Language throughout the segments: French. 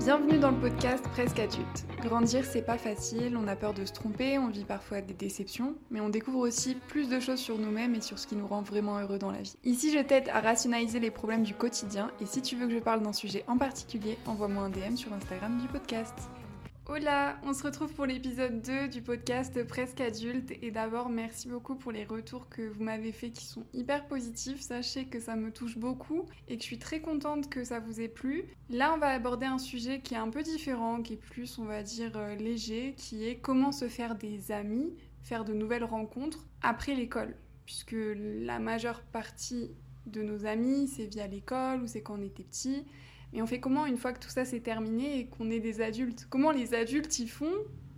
Bienvenue dans le podcast Presque adulte. Grandir, c'est pas facile, on a peur de se tromper, on vit parfois des déceptions, mais on découvre aussi plus de choses sur nous-mêmes et sur ce qui nous rend vraiment heureux dans la vie. Ici, je t'aide à rationaliser les problèmes du quotidien et si tu veux que je parle d'un sujet en particulier, envoie-moi un DM sur Instagram du podcast. Hola, on se retrouve pour l'épisode 2 du podcast Presque Adulte et d'abord merci beaucoup pour les retours que vous m'avez fait qui sont hyper positifs. Sachez que ça me touche beaucoup et que je suis très contente que ça vous ait plu. Là on va aborder un sujet qui est un peu différent, qui est plus on va dire euh, léger, qui est comment se faire des amis, faire de nouvelles rencontres après l'école. Puisque la majeure partie de nos amis c'est via l'école ou c'est quand on était petit. Et on fait comment une fois que tout ça s'est terminé et qu'on est des adultes? Comment les adultes y font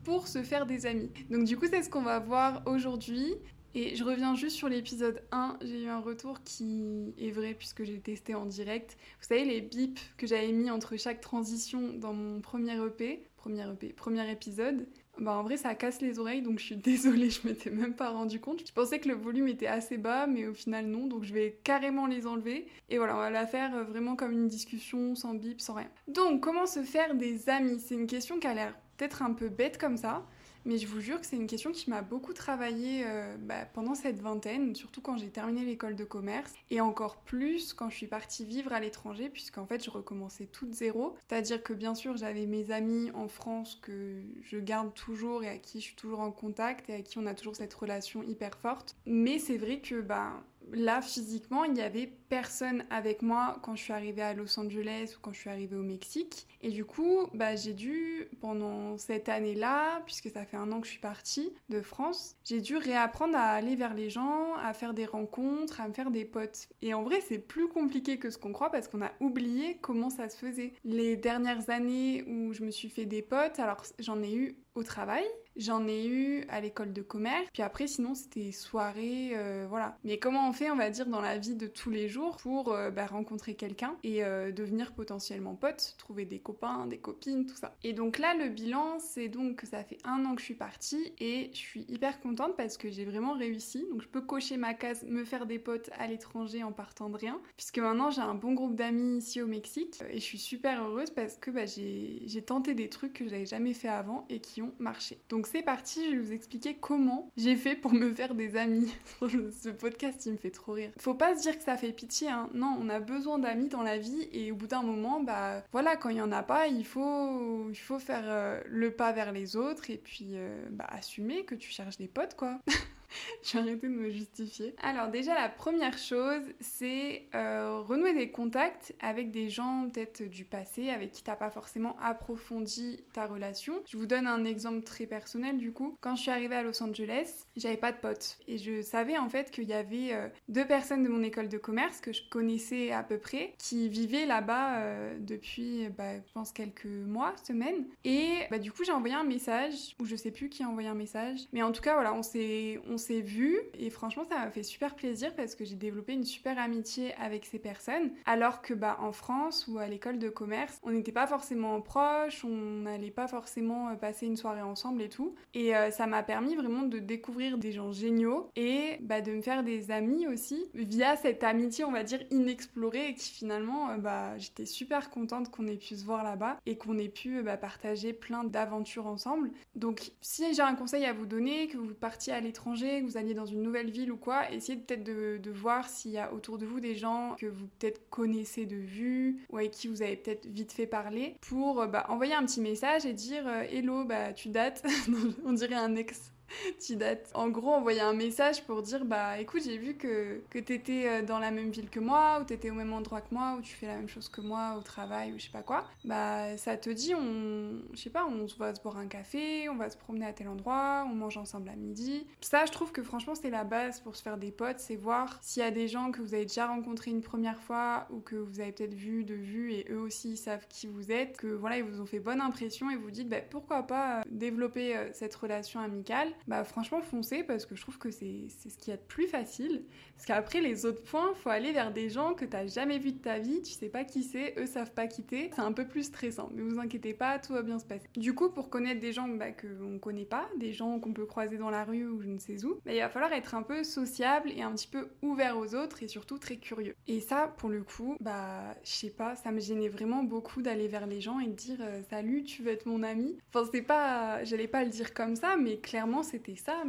pour se faire des amis? Donc du coup c'est ce qu'on va voir aujourd'hui. Et je reviens juste sur l'épisode 1, j'ai eu un retour qui est vrai puisque j'ai testé en direct. Vous savez les bips que j'avais mis entre chaque transition dans mon premier EP, premier EP, premier épisode. Bah en vrai ça casse les oreilles donc je suis désolée, je m'étais même pas rendu compte. Je pensais que le volume était assez bas mais au final non donc je vais carrément les enlever. Et voilà on va la faire euh, vraiment comme une discussion sans bip, sans rien. Donc comment se faire des amis? C'est une question qui a l'air peut-être un peu bête comme ça. Mais je vous jure que c'est une question qui m'a beaucoup travaillé euh, bah, pendant cette vingtaine, surtout quand j'ai terminé l'école de commerce, et encore plus quand je suis partie vivre à l'étranger, puisqu'en fait je recommençais toute zéro. C'est-à-dire que bien sûr j'avais mes amis en France que je garde toujours et à qui je suis toujours en contact et à qui on a toujours cette relation hyper forte. Mais c'est vrai que bah, là, physiquement, il n'y avait personne avec moi quand je suis arrivée à Los Angeles ou quand je suis arrivée au Mexique. Et du coup, bah, j'ai dû, pendant cette année-là, puisque ça fait un an que je suis partie de France, j'ai dû réapprendre à aller vers les gens, à faire des rencontres, à me faire des potes. Et en vrai, c'est plus compliqué que ce qu'on croit parce qu'on a oublié comment ça se faisait. Les dernières années où je me suis fait des potes, alors j'en ai eu au travail, j'en ai eu à l'école de commerce, puis après sinon c'était soirée, euh, voilà. Mais comment on fait, on va dire, dans la vie de tous les jours pour euh, bah, rencontrer quelqu'un et euh, devenir potentiellement pote, trouver des copains, des copines, tout ça. Et donc là, le bilan, c'est donc que ça fait un an que je suis partie et je suis hyper contente parce que j'ai vraiment réussi. Donc je peux cocher ma case, me faire des potes à l'étranger en partant de rien, puisque maintenant j'ai un bon groupe d'amis ici au Mexique et je suis super heureuse parce que bah, j'ai tenté des trucs que j'avais jamais fait avant et qui marché. Donc c'est parti, je vais vous expliquer comment j'ai fait pour me faire des amis. Ce podcast, il me fait trop rire. Faut pas se dire que ça fait pitié, hein. Non, on a besoin d'amis dans la vie et au bout d'un moment, bah voilà, quand il y en a pas, il faut, il faut faire euh, le pas vers les autres et puis euh, bah, assumer que tu cherches des potes, quoi. je vais arrêter de me justifier. Alors déjà la première chose, c'est euh, renouer des contacts avec des gens peut-être du passé, avec qui t'as pas forcément approfondi ta relation. Je vous donne un exemple très personnel du coup. Quand je suis arrivée à Los Angeles, j'avais pas de potes et je savais en fait qu'il y avait euh, deux personnes de mon école de commerce que je connaissais à peu près qui vivaient là-bas euh, depuis, bah, je pense quelques mois, semaines. Et bah, du coup j'ai envoyé un message ou je sais plus qui a envoyé un message, mais en tout cas voilà, on s'est s'est vu et franchement ça m'a fait super plaisir parce que j'ai développé une super amitié avec ces personnes. Alors que bah en France ou à l'école de commerce on n'était pas forcément proches, on n'allait pas forcément euh, passer une soirée ensemble et tout. Et euh, ça m'a permis vraiment de découvrir des gens géniaux et bah, de me faire des amis aussi via cette amitié on va dire inexplorée et qui finalement euh, bah j'étais super contente qu'on ait pu se voir là-bas et qu'on ait pu bah, partager plein d'aventures ensemble. Donc si j'ai un conseil à vous donner que vous partiez à l'étranger que vous alliez dans une nouvelle ville ou quoi, essayez peut-être de, voir s'il y a autour de vous des gens que vous peut-être connaissez de vue ou avec qui vous avez peut-être vite fait parler pour bah, envoyer un petit message et dire euh, Hello, bah tu dates, on dirait un ex tu dates. En gros, envoyer un message pour dire bah écoute, j'ai vu que, que t'étais euh, dans la même ville que moi, ou t'étais au même endroit que moi, ou tu fais la même chose que moi au travail, ou je sais pas quoi. Bah ça te dit, on, je sais pas, on va se boire un café, on va se promener à tel endroit, on mange ensemble à midi. Ça, je trouve que franchement, c'est la base pour se faire des potes, c'est voir s'il y a des gens que vous avez déjà rencontrés une première fois, ou que vous avez peut-être vu de vue, et eux aussi ils savent qui vous êtes, que voilà, ils vous ont fait bonne impression, et vous dites bah pourquoi pas euh, développer euh, cette relation amicale bah franchement foncez parce que je trouve que c'est ce qu'il y a de plus facile. Parce qu'après les autres points, faut aller vers des gens que t'as jamais vu de ta vie, tu sais pas qui c'est, eux savent pas quitter. C'est un peu plus stressant, mais vous inquiétez pas, tout va bien se passer. Du coup, pour connaître des gens bah, qu'on connaît pas, des gens qu'on peut croiser dans la rue ou je ne sais où, bah, il va falloir être un peu sociable et un petit peu ouvert aux autres et surtout très curieux. Et ça, pour le coup, bah je sais pas, ça me gênait vraiment beaucoup d'aller vers les gens et de dire euh, salut, tu veux être mon ami? Enfin, c'est pas, j'allais pas le dire comme ça, mais clairement c'était ça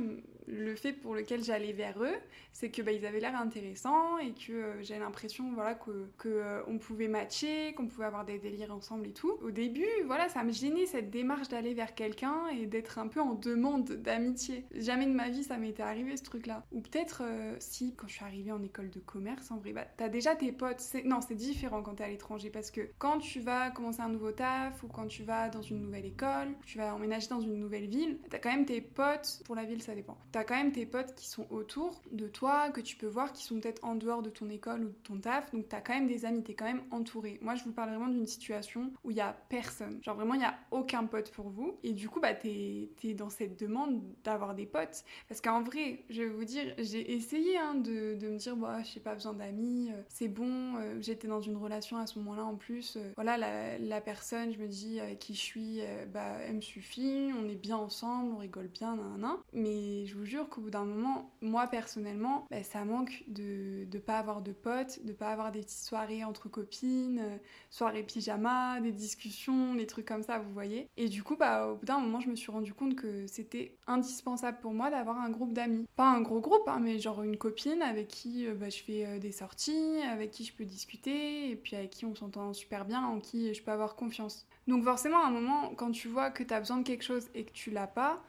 le fait pour lequel j'allais vers eux, c'est que bah, ils avaient l'air intéressants et que euh, j'ai l'impression voilà que, euh, on pouvait matcher, qu'on pouvait avoir des délires ensemble et tout. Au début, voilà, ça me gênait cette démarche d'aller vers quelqu'un et d'être un peu en demande d'amitié. Jamais de ma vie ça m'était arrivé ce truc-là. Ou peut-être euh, si quand je suis arrivée en école de commerce, en vrai, bah t'as déjà tes potes. Non, c'est différent quand t'es à l'étranger parce que quand tu vas commencer un nouveau taf ou quand tu vas dans une nouvelle école, tu vas emménager dans une nouvelle ville, t'as quand même tes potes. Pour la ville, ça dépend t'as quand même tes potes qui sont autour de toi, que tu peux voir, qui sont peut-être en dehors de ton école ou de ton taf, donc t'as quand même des amis, t'es quand même entouré. Moi, je vous parle vraiment d'une situation où il y a personne. Genre vraiment, il y a aucun pote pour vous. Et du coup, bah, t'es es dans cette demande d'avoir des potes. Parce qu'en vrai, je vais vous dire, j'ai essayé hein, de, de, me dire, bah, j'ai pas besoin d'amis, euh, c'est bon, euh, j'étais dans une relation à ce moment-là en plus. Euh, voilà, la, la, personne, je me dis, avec qui je suis, bah, elle me suffit, on est bien ensemble, on rigole bien, nan, nan. Mais je vous jure qu'au bout d'un moment, moi personnellement, bah, ça manque de ne pas avoir de potes, de pas avoir des petites soirées entre copines, euh, soirées pyjama, des discussions, des trucs comme ça, vous voyez. Et du coup, bah, au bout d'un moment, je me suis rendu compte que c'était indispensable pour moi d'avoir un groupe d'amis. Pas un gros groupe, hein, mais genre une copine avec qui euh, bah, je fais euh, des sorties, avec qui je peux discuter, et puis avec qui on s'entend super bien, en qui je peux avoir confiance. Donc forcément, à un moment, quand tu vois que tu as besoin de quelque chose et que tu l'as pas,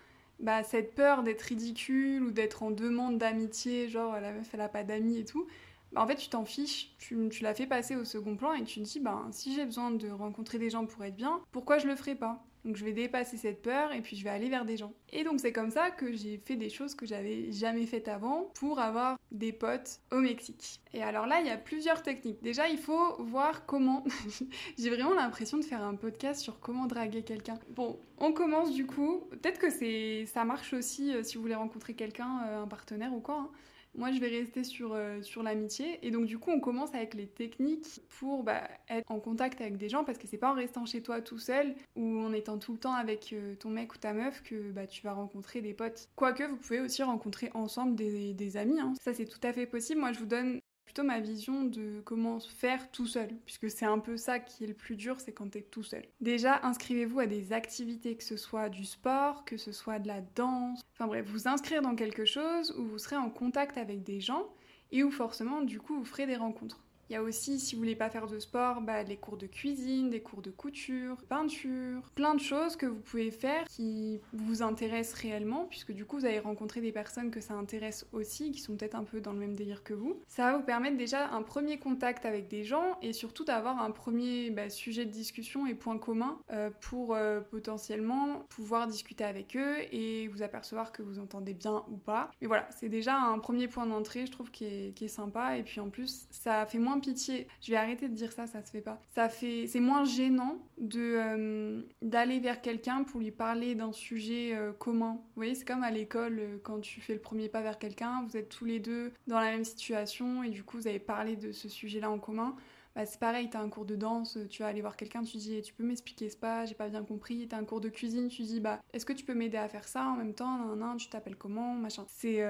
bah, cette peur d'être ridicule ou d'être en demande d'amitié, genre la meuf elle a pas d'amis et tout, bah, en fait tu t'en fiches, tu, tu la fais passer au second plan et tu te dis bah si j'ai besoin de rencontrer des gens pour être bien, pourquoi je le ferais pas? Donc je vais dépasser cette peur et puis je vais aller vers des gens. Et donc c'est comme ça que j'ai fait des choses que j'avais jamais faites avant pour avoir des potes au Mexique. Et alors là, il y a plusieurs techniques. Déjà, il faut voir comment. j'ai vraiment l'impression de faire un podcast sur comment draguer quelqu'un. Bon, on commence du coup. Peut-être que c'est ça marche aussi euh, si vous voulez rencontrer quelqu'un, euh, un partenaire ou quoi. Hein. Moi, je vais rester sur, euh, sur l'amitié. Et donc, du coup, on commence avec les techniques pour bah, être en contact avec des gens parce que c'est pas en restant chez toi tout seul ou en étant tout le temps avec euh, ton mec ou ta meuf que bah, tu vas rencontrer des potes. Quoique, vous pouvez aussi rencontrer ensemble des, des amis. Hein. Ça, c'est tout à fait possible. Moi, je vous donne plutôt ma vision de comment faire tout seul, puisque c'est un peu ça qui est le plus dur, c'est quand t'es tout seul. Déjà, inscrivez-vous à des activités, que ce soit du sport, que ce soit de la danse, enfin bref, vous inscrire dans quelque chose où vous serez en contact avec des gens et où forcément, du coup, vous ferez des rencontres. Il y a aussi, si vous voulez pas faire de sport, bah, les cours de cuisine, des cours de couture, peinture, plein de choses que vous pouvez faire qui vous intéressent réellement, puisque du coup vous allez rencontrer des personnes que ça intéresse aussi, qui sont peut-être un peu dans le même délire que vous. Ça va vous permettre déjà un premier contact avec des gens et surtout d'avoir un premier bah, sujet de discussion et point commun euh, pour euh, potentiellement pouvoir discuter avec eux et vous apercevoir que vous entendez bien ou pas. Mais voilà, c'est déjà un premier point d'entrée, je trouve, qui est, qui est sympa et puis en plus ça fait moins pitié. Je vais arrêter de dire ça, ça se fait pas. Ça fait, c'est moins gênant de euh, d'aller vers quelqu'un pour lui parler d'un sujet euh, commun. Vous voyez, c'est comme à l'école euh, quand tu fais le premier pas vers quelqu'un, vous êtes tous les deux dans la même situation et du coup vous avez parlé de ce sujet-là en commun. Bah, c'est pareil, t'as un cours de danse, tu vas aller voir quelqu'un, tu dis tu peux m'expliquer ce pas, j'ai pas bien compris. T'as un cours de cuisine, tu dis bah est-ce que tu peux m'aider à faire ça en même temps, nan, nan, tu t'appelles comment, machin. C'est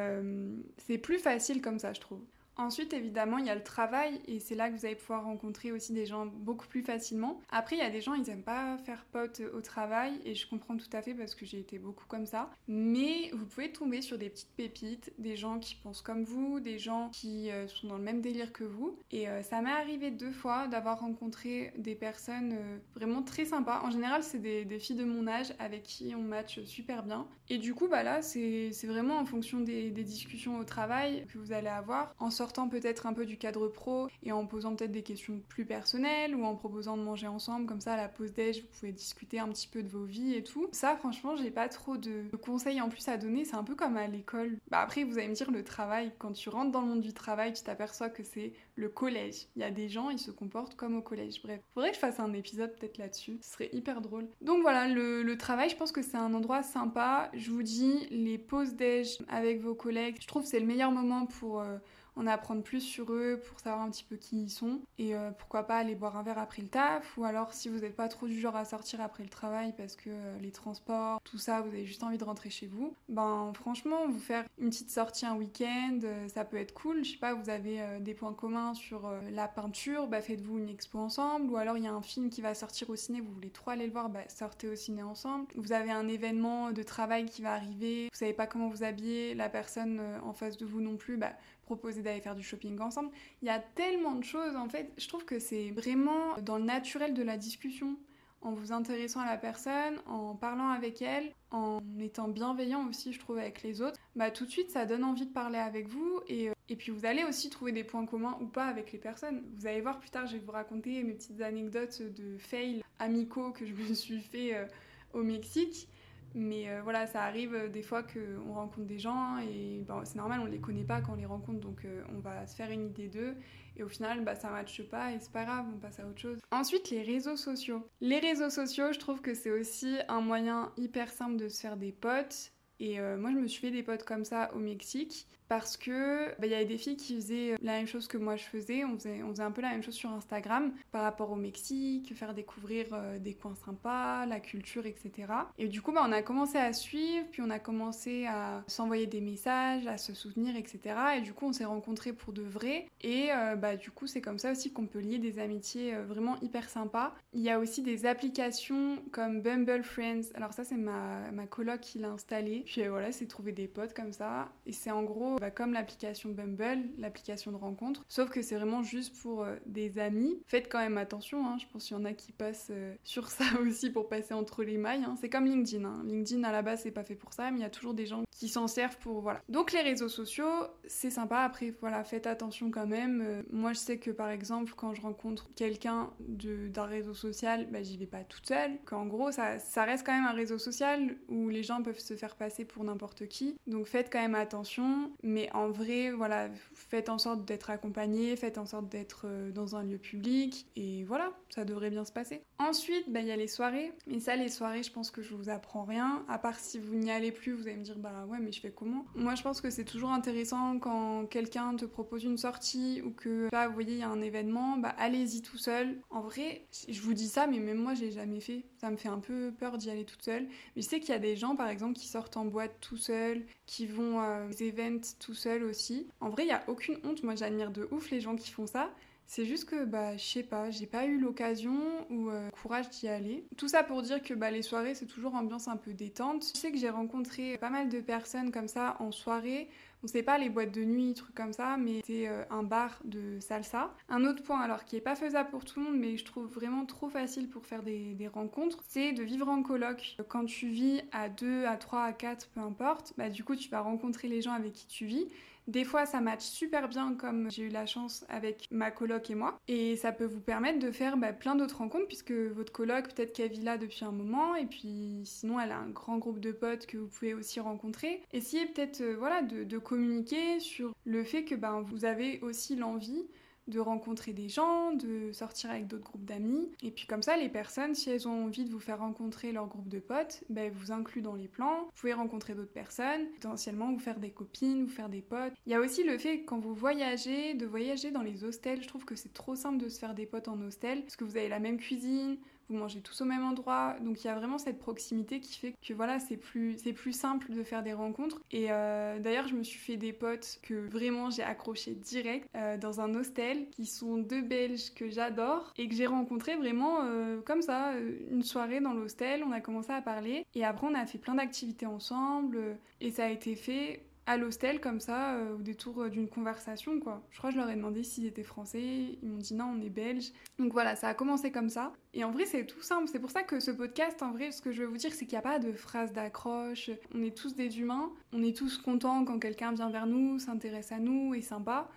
c'est plus facile comme ça, je trouve. Ensuite, évidemment, il y a le travail et c'est là que vous allez pouvoir rencontrer aussi des gens beaucoup plus facilement. Après, il y a des gens, ils aiment pas faire pote au travail et je comprends tout à fait parce que j'ai été beaucoup comme ça. Mais vous pouvez tomber sur des petites pépites, des gens qui pensent comme vous, des gens qui euh, sont dans le même délire que vous. Et euh, ça m'est arrivé deux fois d'avoir rencontré des personnes euh, vraiment très sympas. En général, c'est des, filles de mon âge avec qui on match super bien. Et du coup, bah là, c'est vraiment en fonction des, discussions au travail que vous allez avoir. En sortant peut-être un peu du cadre pro et en posant peut-être des questions plus personnelles ou en proposant de manger ensemble, comme ça à la pause déj, vous pouvez discuter un petit peu de vos vies et tout. Ça, franchement, j'ai pas trop de conseils en plus à donner, c'est un peu comme à l'école. Bah après, vous allez me dire, le travail, quand tu rentres dans le monde du travail, tu t'aperçois que c'est le collège. Il y a des gens, ils se comportent comme au collège. Bref, faudrait que je fasse un épisode peut-être là-dessus, ce serait hyper drôle. Donc voilà, le, travail, je pense que c'est un endroit sympa. Je vous dis, les pauses déj avec vos collègues, je trouve c'est le meilleur moment pour... Euh, en apprendre plus sur eux pour savoir un petit peu qui ils sont et euh, pourquoi pas aller boire un verre après le taf ou alors si vous n'êtes pas trop du genre à sortir après le travail parce que euh, les transports, tout ça, vous avez juste envie de rentrer chez vous, ben franchement vous faire une petite sortie un week-end, euh, ça peut être cool. Je sais pas, vous avez des points communs sur la peinture, bah faites-vous une expo ensemble ou alors il y a un film qui va sortir au ciné, vous voulez trop aller le voir, bah sortez au ciné ensemble. Vous avez un événement de travail qui va arriver, vous savez pas comment vous habiller, la personne en face de vous non plus, bah proposer d'aller faire du shopping ensemble. Il y a tellement de choses en fait. Je trouve que c'est vraiment dans le naturel de la discussion. En vous intéressant à la personne, en parlant avec elle, en étant bienveillant aussi, je trouve, avec les autres, bah tout de suite ça donne envie de parler avec vous et, euh, et puis vous allez aussi trouver des points communs ou pas avec les personnes. Vous allez voir plus tard, je vais vous raconter mes petites anecdotes de fails amicaux que je me suis fait euh, au Mexique. Mais euh, voilà, ça arrive euh, des fois qu'on rencontre des gens et c'est normal, on les connaît pas quand on les rencontre, donc euh, on va se faire une idée d'eux. Et au final, bah, ça matche pas et c'est pas grave, on passe à autre chose. Ensuite, les réseaux sociaux. Les réseaux sociaux, je trouve que c'est aussi un moyen hyper simple de se faire des potes. Et moi, je me suis fait des potes comme ça au Mexique parce que bah, il y avait des filles qui faisaient euh, la même chose que moi je faisais. On faisait, un peu la même chose sur Instagram par rapport au Mexique, faire découvrir euh, des coins sympas, la culture, etc. Et du coup, bah, on a commencé à suivre, puis on a commencé à s'envoyer des messages, à se soutenir, etc. Et du coup, on s'est rencontrés pour de vrai. Et euh, bah, du coup, c'est comme ça aussi qu'on peut lier des amitiés vraiment hyper sympas. Il y a aussi des applications comme Bumble Friends. Alors ça, c'est ma, ma coloc qui l'a installé. Puis voilà, c'est trouver des potes comme ça. Et c'est en gros comme l'application Bumble, l'application de rencontre, sauf que c'est vraiment juste pour euh, des amis. Faites quand même attention, hein. je pense qu'il y en a qui passent euh, sur ça aussi pour passer entre les mailles. Hein. C'est comme LinkedIn. Hein. LinkedIn à la base c'est pas fait pour ça, mais il y a toujours des gens qui s'en servent pour voilà. Donc les réseaux sociaux, c'est sympa. Après voilà, faites attention quand même. Euh, moi je sais que par exemple quand je rencontre quelqu'un d'un réseau social, bah, j'y vais pas toute seule. Qu'en gros ça, ça reste quand même un réseau social où les gens peuvent se faire passer pour n'importe qui. Donc faites quand même attention. Mais en vrai, voilà, faites en sorte d'être accompagné, faites en sorte d'être euh, dans un lieu public, et voilà, ça devrait bien se passer. Ensuite, bah, il y a les soirées. Mais ça, les soirées, je pense que je vous apprends rien. À part si vous n'y allez plus, vous allez me dire, bah ouais, mais je fais comment? Moi, je pense que c'est toujours intéressant quand quelqu'un te propose une sortie ou que, là, vous voyez, il y a un événement, bah allez-y tout seul. En vrai, je vous dis ça, mais même moi, je l'ai jamais fait. Ça me fait un peu peur d'y aller toute seule. Mais je sais qu'il y a des gens, par exemple, qui sortent en boîte tout seuls, qui vont des events tout seul aussi. En vrai, il y a aucune honte. Moi, j'admire de ouf les gens qui font ça. C'est juste que, bah, je sais pas, j'ai pas eu l'occasion ou euh, courage d'y aller. Tout ça pour dire que bah, les soirées, c'est toujours ambiance un peu détente. Je sais que j'ai rencontré pas mal de personnes comme ça en soirée. On sait pas les boîtes de nuit, trucs comme ça, mais c'est euh, un bar de salsa. Un autre point, alors qui est pas faisable pour tout le monde, mais je trouve vraiment trop facile pour faire des, rencontres, c'est de vivre en coloc. Quand tu vis à 2, à 3, à 4, peu importe, bah du coup tu vas rencontrer les gens avec qui tu vis des fois, ça match super bien comme j'ai eu la chance avec ma coloc et moi. Et ça peut vous permettre de faire bah, plein d'autres rencontres puisque votre coloc, peut-être qu'elle vit là depuis un moment et puis sinon, elle a un grand groupe de potes que vous pouvez aussi rencontrer. Essayez peut-être euh, voilà, de, communiquer sur le fait que ben, vous avez aussi l'envie de rencontrer des gens, de sortir avec d'autres groupes d'amis. Et puis comme ça, les personnes, si elles ont envie de vous faire rencontrer leur groupe de potes, ben, vous incluent dans les plans. Vous pouvez rencontrer d'autres personnes, potentiellement vous faire des copines, vous faire des potes. Il y a aussi le fait quand vous voyagez, de voyager dans les hostels. Je trouve que c'est trop simple de se faire des potes en hostel, parce que vous avez la même cuisine, vous mangez tous au même endroit. Donc il y a vraiment cette proximité qui fait que voilà, c'est plus, c'est plus simple de faire des rencontres. Et euh, d'ailleurs, je me suis fait des potes que vraiment j'ai accroché direct euh, dans un hostel, qui sont deux Belges que j'adore et que j'ai rencontrés vraiment euh, comme ça, une soirée dans l'hostel. On a commencé à parler et après on a fait plein d'activités ensemble et ça a été fait à l'hostel comme ça euh, au détour euh, d'une conversation quoi. Je crois que je leur ai demandé s'ils étaient français, ils m'ont dit non, on est belge. Donc voilà, ça a commencé comme ça. Et en vrai, c'est tout simple. C'est pour ça que ce podcast, en vrai, ce que je veux vous dire, c'est qu'il n'y a pas de phrase d'accroche. On est tous des humains. On est tous contents quand quelqu'un vient vers nous, s'intéresse à nous, est sympa.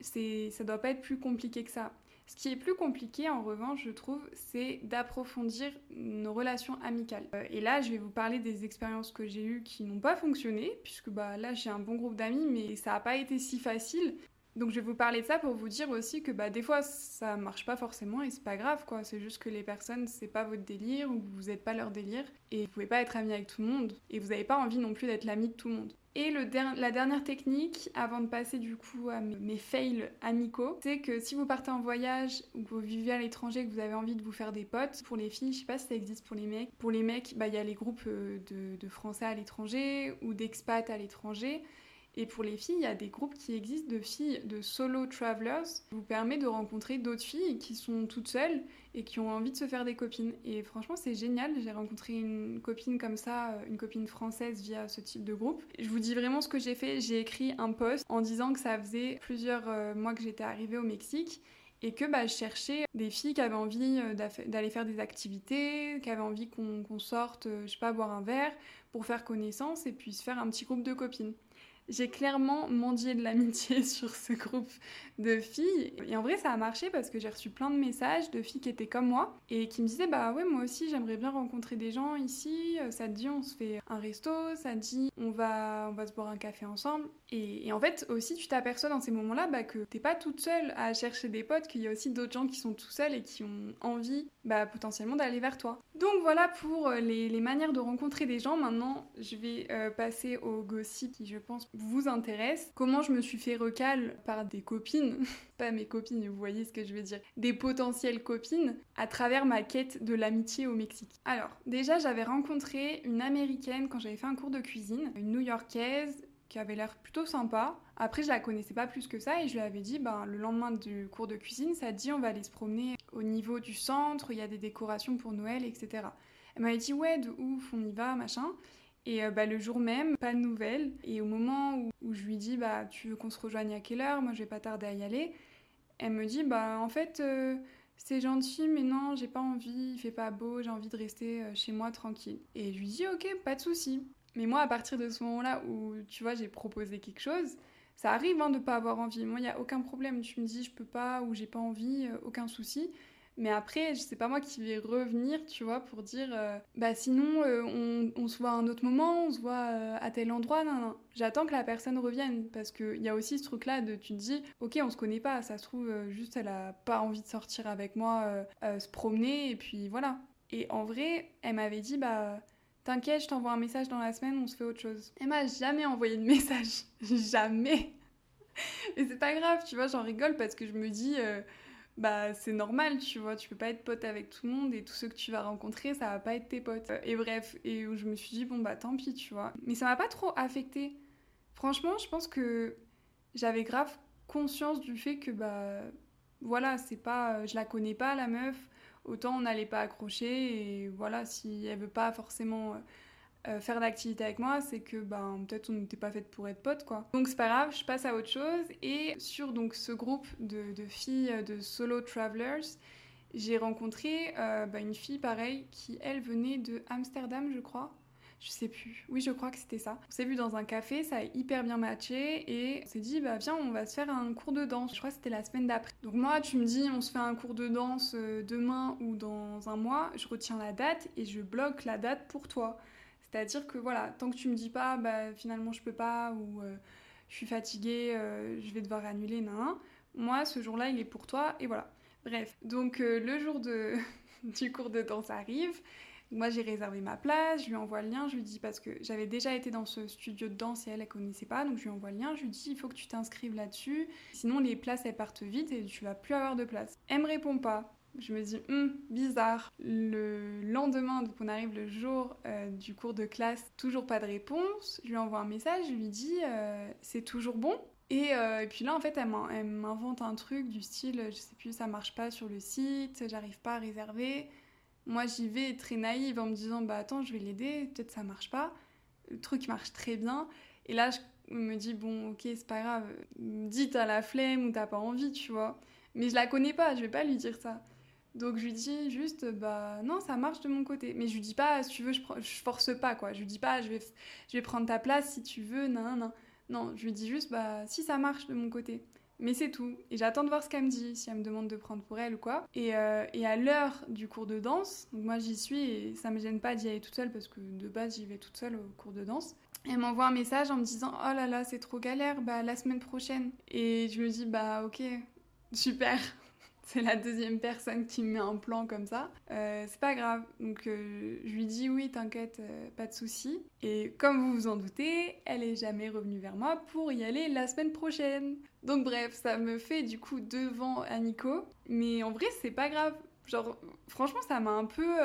c'est, ça doit pas être plus compliqué que ça. Ce qui est plus compliqué, en revanche, je trouve, c'est d'approfondir nos relations amicales. Euh, et là, je vais vous parler des expériences que j'ai eues qui n'ont pas fonctionné, puisque bah, là, j'ai un bon groupe d'amis, mais ça n'a pas été si facile. Donc je vais vous parler de ça pour vous dire aussi que bah, des fois ça marche pas forcément et c'est pas grave quoi, c'est juste que les personnes c'est pas votre délire ou vous n'êtes pas leur délire et vous pouvez pas être ami avec tout le monde et vous n'avez pas envie non plus d'être l'ami de tout le monde. Et la dernière technique, avant de passer du coup à mes, fails amicaux, c'est que si vous partez en voyage ou que vous vivez à l'étranger, que vous avez envie de vous faire des potes, pour les filles, je sais pas si ça existe pour les mecs. Pour les mecs, bah, il y a les groupes euh, de, de Français à l'étranger ou d'expats à l'étranger. Et pour les filles, il y a des groupes qui existent de filles, de solo travelers, qui vous permet de rencontrer d'autres filles qui sont toutes seules et qui ont envie de se faire des copines. Et franchement, c'est génial. J'ai rencontré une copine comme ça, une copine française via ce type de groupe. Je vous dis vraiment ce que j'ai fait. J'ai écrit un post en disant que ça faisait plusieurs euh, mois que j'étais arrivée au Mexique et que bah, je cherchais des filles qui avaient envie euh, d'aller faire des activités, qui avaient envie qu'on sorte, euh, je sais pas, boire un verre pour faire connaissance et puis se faire un petit groupe de copines j'ai clairement mendié de l'amitié sur ce groupe de filles. Et en vrai, ça a marché parce que j'ai reçu plein de messages de filles qui étaient comme moi et qui me disaient Bah ouais, moi aussi, j'aimerais bien rencontrer des gens ici. Ça te dit, on se fait un resto. Ça te dit, on va, on va se boire un café ensemble. Et, en fait, aussi, tu t'aperçois dans ces moments-là bah, que t'es pas toute seule à chercher des potes, qu'il y a aussi d'autres gens qui sont tout seuls et qui ont envie bah, potentiellement d'aller vers toi. Donc voilà pour euh, les, manières de rencontrer des gens. Maintenant, je vais euh, passer au gossip qui, je pense, vous intéresse. Comment je me suis fait recal par des copines, pas mes copines, vous voyez ce que je veux dire, des potentielles copines à travers ma quête de l'amitié au Mexique. Alors, déjà, j'avais rencontré une américaine quand j'avais fait un cours de cuisine, une new-yorkaise qui avait l'air plutôt sympa. Après, je la connaissais pas plus que ça et je lui avais dit, ben, le lendemain du cours de cuisine, ça dit, on va aller se promener au niveau du centre, il y a des décorations pour Noël, etc. Elle m'avait dit, ouais, de ouf, on y va, machin. Et euh, bah, le jour même, pas de nouvelles. Et au moment où, je lui dis, bah, tu veux qu'on se rejoigne à quelle heure? Moi, je vais pas tarder à y aller. Elle me dit, bah, en fait, euh, c'est gentil, mais non, j'ai pas envie, il fait pas beau, j'ai envie de rester euh, chez moi tranquille. Et je lui dis, ok, pas de souci. Mais moi, à partir de ce moment-là où, tu vois, j'ai proposé quelque chose, ça arrive hein, de pas avoir envie. Moi, il n'y a aucun problème. Tu me dis, je peux pas ou j'ai pas envie, aucun souci. Mais après, sais pas moi qui vais revenir, tu vois, pour dire euh, bah sinon euh, on, se voit à un autre moment, on se voit euh, à tel endroit. Non, non. J'attends que la personne revienne parce qu'il y a aussi ce truc-là de tu te dis ok, on se connaît pas, ça se trouve juste elle a pas envie de sortir avec moi, se promener et puis voilà. Et en vrai, elle m'avait dit bah t'inquiète, je t'envoie un message dans la semaine, on se fait autre chose. Elle m'a jamais envoyé de message, jamais. Et c'est pas grave, tu vois, j'en rigole parce que je me dis bah c'est normal, tu vois, tu peux pas être pote avec tout le monde et tous ceux que tu vas rencontrer, ça va pas être tes potes. Et bref, et où je me suis dit bon bah tant pis, tu vois. Mais ça m'a pas trop affecté. Franchement, je pense que j'avais grave conscience du fait que bah voilà, c'est pas je la connais pas la meuf, autant on n'allait pas accrocher et voilà, si elle veut pas forcément euh, faire d'activité avec moi, c'est que ben, peut-être on n'était pas fait pour être potes quoi. Donc c'est pas grave, je passe à autre chose. Et sur donc ce groupe de, filles de solo travelers, j'ai rencontré euh, bah, une fille pareille qui elle venait de Amsterdam je crois. Je sais plus. Oui, je crois que c'était ça. On s'est vu dans un café, ça a hyper bien matché et on s'est dit bah viens, on va se faire un cours de danse. Je crois que c'était la semaine d'après. Donc moi, tu me dis on se fait un cours de danse euh, demain ou dans un mois, je retiens la date et je bloque la date pour toi. C'est-à-dire que voilà, tant que tu me dis pas, bah, finalement je peux pas, ou euh, je suis fatiguée, euh, je vais devoir annuler, nan, moi ce jour-là il est pour toi, et voilà. Bref, donc le jour du cours de danse arrive, moi j'ai réservé ma place, je lui envoie le lien, je lui dis parce que j'avais déjà été dans ce studio de danse et elle, elle connaissait pas, donc je lui envoie le lien, je lui dis il faut que tu t'inscrives là-dessus, sinon les places elles partent vite et tu vas plus avoir de place. Elle me répond pas, je me dis, hum, bizarre. Le lendemain, donc on arrive le jour euh, du cours de classe, toujours pas de réponse. Je lui envoie un message, je lui dis, euh, c'est toujours bon. Euh, et, puis là, en fait, elle m'invente un truc du style, je sais plus, ça marche pas sur le site, j'arrive pas à réserver. Moi, j'y vais très naïve en me disant, bah attends, je vais l'aider, peut-être ça marche pas. Le truc marche très bien. Et là, je me dis, bon, ok, c'est pas grave, dis t'as la flemme ou t'as pas envie, tu vois. Mais je la connais pas, je vais pas lui dire ça. Donc je lui dis juste, bah non, ça marche de mon côté. Mais je lui dis pas, si tu veux, je, je force pas, quoi. Je lui dis pas, je vais, je vais prendre ta place si tu veux, non, non, non. Je lui dis juste, bah si ça marche de mon côté. Mais c'est tout. Et j'attends de voir ce qu'elle me dit, si elle me demande de prendre pour elle ou quoi. Et, euh, et à l'heure du cours de danse, donc moi j'y suis et ça me gêne pas d'y aller toute seule parce que de base j'y vais toute seule au cours de danse. Elle m'envoie un message en me disant Oh là là, c'est trop galère, bah la semaine prochaine. Et je me dis Bah ok, super. c'est la deuxième personne qui me met un plan comme ça. Euh, c'est pas grave. Donc euh, je lui dis oui, t'inquiète, euh, pas de souci. Et comme vous vous en doutez, elle est jamais revenue vers moi pour y aller la semaine prochaine. Donc bref, ça me fait du coup devant à Nico. Mais en vrai, c'est pas grave. Genre, franchement, ça m'a un peu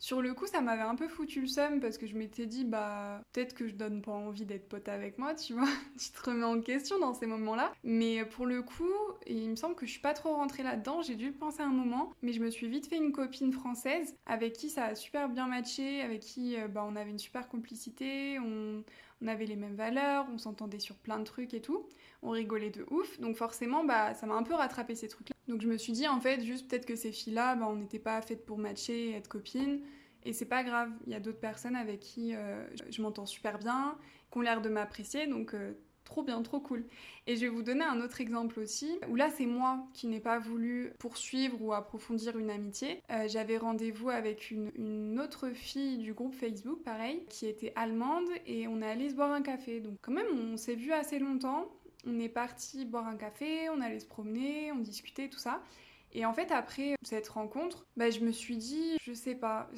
sur le coup, ça m'avait un peu foutu le seum parce que je m'étais dit, bah, peut-être que je donne pas envie d'être pote avec moi, tu vois. tu te remets en question dans ces moments-là. Mais pour le coup, il me semble que je suis pas trop rentrée là-dedans. J'ai dû le penser un moment, mais je me suis vite fait une copine française avec qui ça a super bien matché, avec qui euh, bah, on avait une super complicité, on, on avait les mêmes valeurs, on s'entendait sur plein de trucs et tout. On rigolait de ouf. Donc forcément, bah, ça m'a un peu rattrapé ces trucs-là. Donc je me suis dit, en fait, juste peut-être que ces filles-là, bah, on n'était pas faites pour matcher et être copines. Et c'est pas grave, il y a d'autres personnes avec qui euh, je m'entends super bien, qui ont l'air de m'apprécier, donc euh, trop bien, trop cool. Et je vais vous donner un autre exemple aussi, où là c'est moi qui n'ai pas voulu poursuivre ou approfondir une amitié. Euh, j'avais rendez-vous avec une, autre fille du groupe Facebook, pareil, qui était allemande, et on est allé se boire un café. Donc quand même, on s'est vu assez longtemps. On est parti boire un café, on allait se promener, on discutait, tout ça. Et en fait, après cette rencontre, bah, je me suis dit, je sais pas,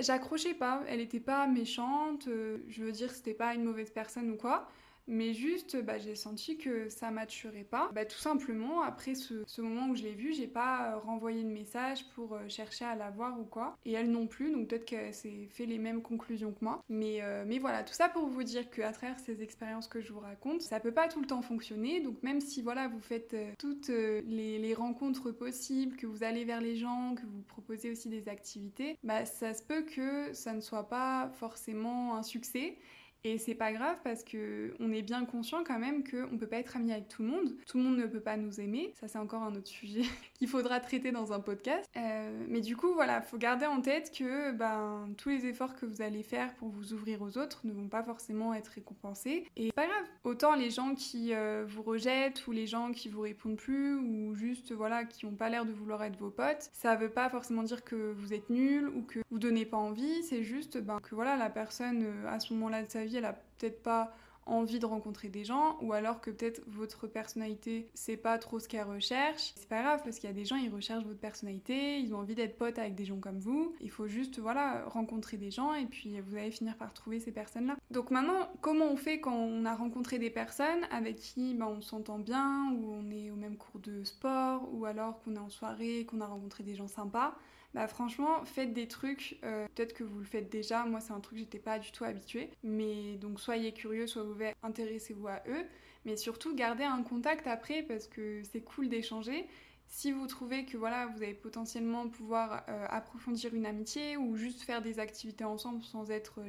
j'accrochais pas, elle était pas méchante, euh, je veux dire, c'était pas une mauvaise personne ou quoi. Mais juste, bah, j'ai senti que ça maturait pas. Bah, tout simplement, après ce, moment où je l'ai vue, j'ai pas euh, renvoyé de message pour euh, chercher à la voir ou quoi. Et elle non plus, donc peut-être qu'elle s'est fait les mêmes conclusions que moi. Mais, euh, voilà, tout ça pour vous dire qu'à travers ces expériences que je vous raconte, ça peut pas tout le temps fonctionner. Donc même si voilà, vous faites toutes les, les, rencontres possibles, que vous allez vers les gens, que vous proposez aussi des activités, bah ça se peut que ça ne soit pas forcément un succès. Et c'est pas grave parce que on est bien conscient quand même qu'on peut pas être ami avec tout le monde. Tout le monde ne peut pas nous aimer. Ça, c'est encore un autre sujet qu'il faudra traiter dans un podcast. Euh, mais du coup, voilà, faut garder en tête que ben, tous les efforts que vous allez faire pour vous ouvrir aux autres ne vont pas forcément être récompensés. Et pas grave. Autant les gens qui euh, vous rejettent ou les gens qui vous répondent plus ou juste, voilà, qui ont pas l'air de vouloir être vos potes, ça veut pas forcément dire que vous êtes nul ou que vous donnez pas envie. C'est juste ben, que voilà, la personne euh, à ce moment-là de sa vie elle a peut-être pas envie de rencontrer des gens ou alors que peut-être votre personnalité c'est pas trop ce qu'elle recherche. C'est pas grave parce qu'il y a des gens ils recherchent votre personnalité, ils ont envie d'être potes avec des gens comme vous. Il faut juste voilà rencontrer des gens et puis vous allez finir par trouver ces personnes-là. Donc maintenant comment on fait quand on a rencontré des personnes avec qui bah, on s'entend bien ou on est au même cours de sport ou alors qu'on est en soirée, qu'on a rencontré des gens sympas? Bah franchement, faites des trucs, euh, peut-être que vous le faites déjà, moi c'est un truc que j'étais pas du tout habituée, mais donc soyez curieux, soyez ouverts, intéressez-vous à eux, mais surtout gardez un contact après parce que c'est cool d'échanger si vous trouvez que voilà, vous allez potentiellement pouvoir euh, approfondir une amitié ou juste faire des activités ensemble sans être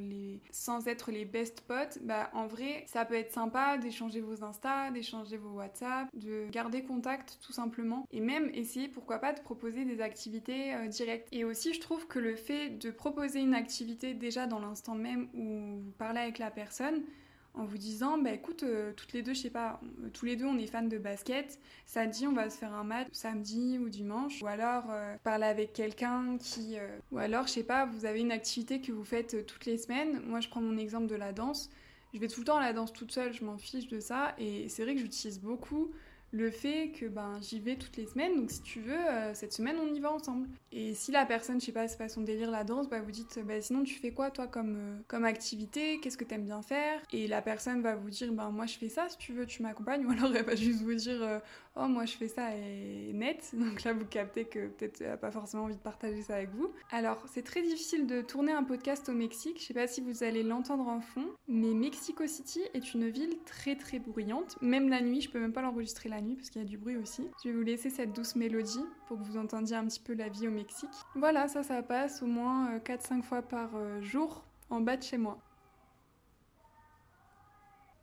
les, best potes, bah en vrai, ça peut être sympa d'échanger vos Insta, d'échanger vos WhatsApp, de garder contact tout simplement et même essayer pourquoi pas de proposer des activités euh, directes. Et aussi, je trouve que le fait de proposer une activité déjà dans l'instant même où vous parlez avec la personne, en vous disant bah écoute euh, toutes les deux je sais pas euh, tous les deux on est fans de basket ça dit on va se faire un match samedi ou dimanche. Ou alors euh, parler avec quelqu'un qui ou alors je sais pas vous avez une activité que vous faites toutes les semaines. Moi je prends mon exemple de la danse. Je vais tout le temps à la danse toute seule je m'en fiche de ça. Et c'est vrai que j'utilise beaucoup le fait que ben j'y vais toutes les semaines, donc si tu veux, euh, cette semaine on y va ensemble. Et si la personne, je sais pas, c'est pas son délire la danse, bah vous dites, bah sinon tu fais quoi toi comme, euh, comme activité, qu'est-ce que t'aimes bien faire? Et la personne va vous dire, ben moi je fais ça, si tu veux tu m'accompagnes, ou alors elle va juste vous dire, euh, oh moi je fais ça et net, donc là vous captez que peut-être elle a pas forcément envie de partager ça avec vous. Alors c'est très difficile de tourner un podcast au Mexique, je sais pas si vous allez l'entendre en fond, mais Mexico City est une ville très très bruyante, même la nuit, je peux même pas l'enregistrer la nuit parce qu'il y a du bruit aussi. Je vais vous laisser cette douce mélodie pour que vous entendiez un petit peu la vie au Mexique. Voilà, ça, ça passe au moins 4-5 euh, fois par euh, jour en bas de chez moi.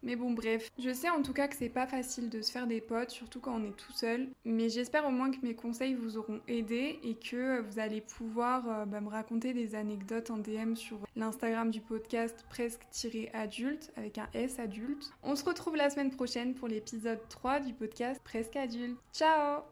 Mais bon, bref, je sais en tout cas que c'est pas facile de se faire des potes, surtout quand on est tout seul. Mais j'espère au moins que mes conseils vous auront aidé et que vous allez pouvoir euh, bah, me raconter des anecdotes en DM sur l'Instagram du podcast presque-adulte avec un S adulte. On se retrouve la semaine prochaine pour l'épisode 3 du podcast Presque adulte. Ciao